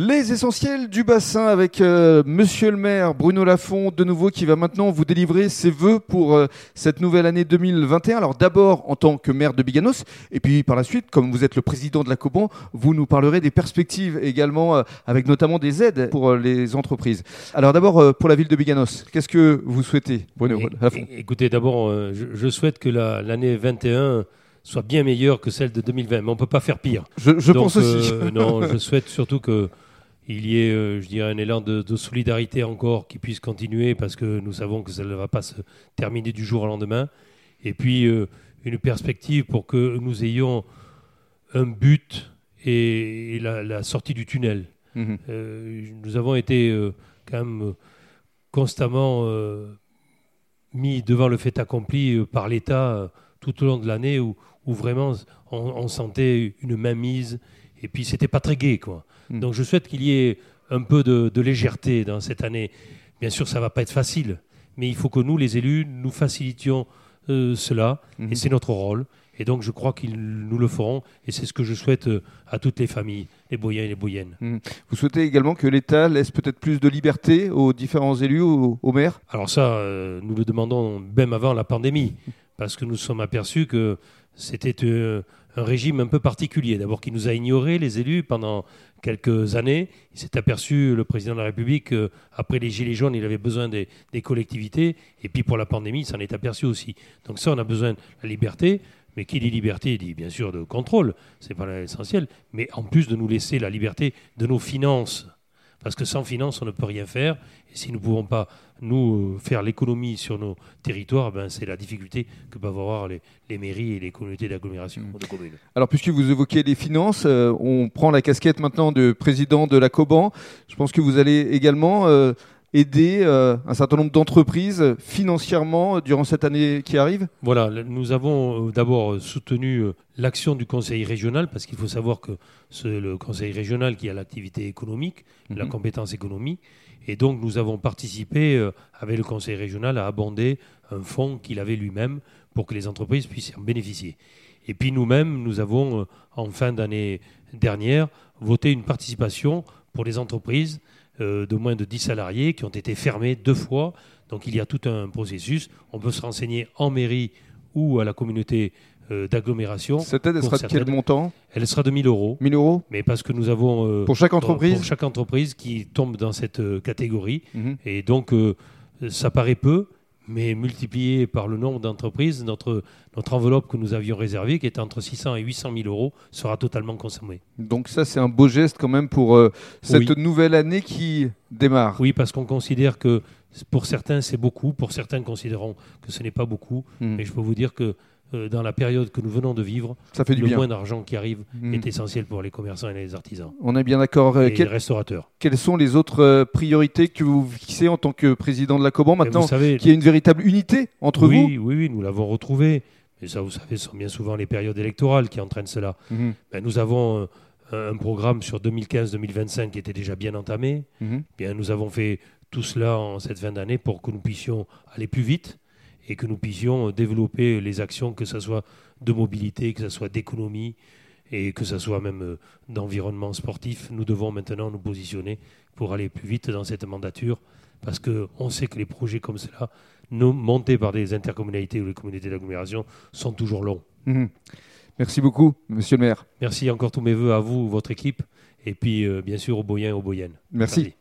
Les essentiels du bassin avec euh, Monsieur le maire Bruno Lafont de nouveau qui va maintenant vous délivrer ses vœux pour euh, cette nouvelle année 2021. Alors d'abord en tant que maire de Biganos et puis par la suite comme vous êtes le président de la Coban, vous nous parlerez des perspectives également euh, avec notamment des aides pour les entreprises. Alors d'abord pour la ville de Biganos, qu'est-ce que vous souhaitez Bruno Lafont? Écoutez d'abord je, souhaite que l'année 21 soit bien meilleure que celle de 2020. Mais on ne peut pas faire pire. Je, pense aussi. Non, je souhaite surtout qu'il y ait, euh, je dirais, un élan de, solidarité encore qui puisse continuer parce que nous savons que ça ne va pas se terminer du jour au lendemain. Et puis, euh, une perspective pour que nous ayons un but et, la, sortie du tunnel. Mhm. nous avons été quand même constamment mis devant le fait accompli par l'État tout au long de l'année où, où vraiment on, sentait une mainmise et puis c'était pas très gai quoi. Hmm. Donc je souhaite qu'il y ait un peu de, légèreté dans cette année. Bien sûr, ça va pas être facile, mais il faut que nous, les élus, nous facilitions euh, cela et hmm. c'est notre rôle. Et donc je crois qu'ils nous le feront et c'est ce que je souhaite euh, à toutes les familles, les Boyens et les Boyennes. Hmm. Vous souhaitez également que l'État laisse peut-être plus de liberté aux différents élus, aux, maires? Alors ça, euh, nous le demandons même avant la pandémie, parce que nous sommes aperçus que c'était euh, un régime un peu particulier. D'abord, qui nous a ignorés, les élus, pendant quelques années. Il s'est aperçu, le président de la République, qu'après les Gilets jaunes, il avait besoin des, collectivités. Et puis pour la pandémie, il s'en est aperçu aussi. Donc ça, on a besoin de la liberté. Mais qui dit liberté dit bien sûr de contrôle, c'est pas l'essentiel, mais en plus de nous laisser la liberté de nos finances. Parce que sans finances, on ne peut rien faire. Et si nous ne pouvons pas nous euh, faire l'économie sur nos territoires, ben, c'est la difficulté que peuvent avoir les, mairies et les communautés d'agglomération mmh. Alors, puisque vous évoquez les finances, euh, on prend la casquette maintenant de président de la Coban. Je pense que vous allez également euh, aider un certain nombre d'entreprises financièrement durant cette année qui arrive Voilà, nous avons d'abord soutenu l'action du Conseil régional, parce qu'il faut savoir que c'est le Conseil régional qui a l'activité économique, la mmh. compétence économique, et donc nous avons participé euh, avec le Conseil régional à abonder un fonds qu'il avait lui-même pour que les entreprises puissent en bénéficier. Et puis nous-mêmes, nous avons, euh, en fin d'année dernière, voté une participation pour les entreprises euh, de moins de 10 salariés qui ont été fermées deux fois. Donc il y a tout un processus. On peut se renseigner en mairie ou à la communauté euh, d'agglomération. Cette aide, elle sera de quel montant? Elle sera de 1000 euros. 1000 euros? Mais parce que nous avons. Euh, pour chaque entreprise Pour chaque entreprise qui tombe dans cette euh, catégorie. Mhm. Et donc, ça paraît peu, mais multiplié par le nombre d'entreprises, notre, notre enveloppe que nous avions réservée, qui était entre 600 et 800 000 euros, sera totalement consommée. Donc ça, c'est un beau geste quand même pour cette nouvelle année qui démarre. Oui, parce qu'on considère que pour certains, c'est beaucoup, pour certains considérons que ce n'est pas beaucoup, mhm. mais je peux vous dire que euh, dans la période que nous venons de vivre, ça fait du le moins d'argent qui arrive hmm. est essentiel pour les commerçants et les artisans. On est bien d'accord. Euh, et les restaurateurs. Quelles sont les autres euh, priorités que vous fixez en tant que président de la Coban maintenant qu'il y a une véritable unité entre vous? Oui, oui, nous l'avons retrouvé. Mais ça, vous savez, ce sont bien souvent les périodes électorales qui entraînent cela. Hmm. Ben, nous avons un programme sur 2015-2025 qui était déjà bien entamé. Hmm. Bien, nous avons fait tout cela en cette fin d'année pour que nous puissions aller plus vite et que nous puissions développer les actions, que ce soit de mobilité, que ce soit d'économie et que ce soit même euh, d'environnement sportif. Nous devons maintenant nous positionner pour aller plus vite dans cette mandature parce qu'on sait que les projets comme cela, montés par des intercommunalités ou les communautés d'agglomération, sont toujours longs. Mhm. Merci beaucoup, monsieur le maire. Merci encore tous mes voeux à vous, votre équipe, et puis euh, bien sûr aux Boyens et aux Boyennes. Merci.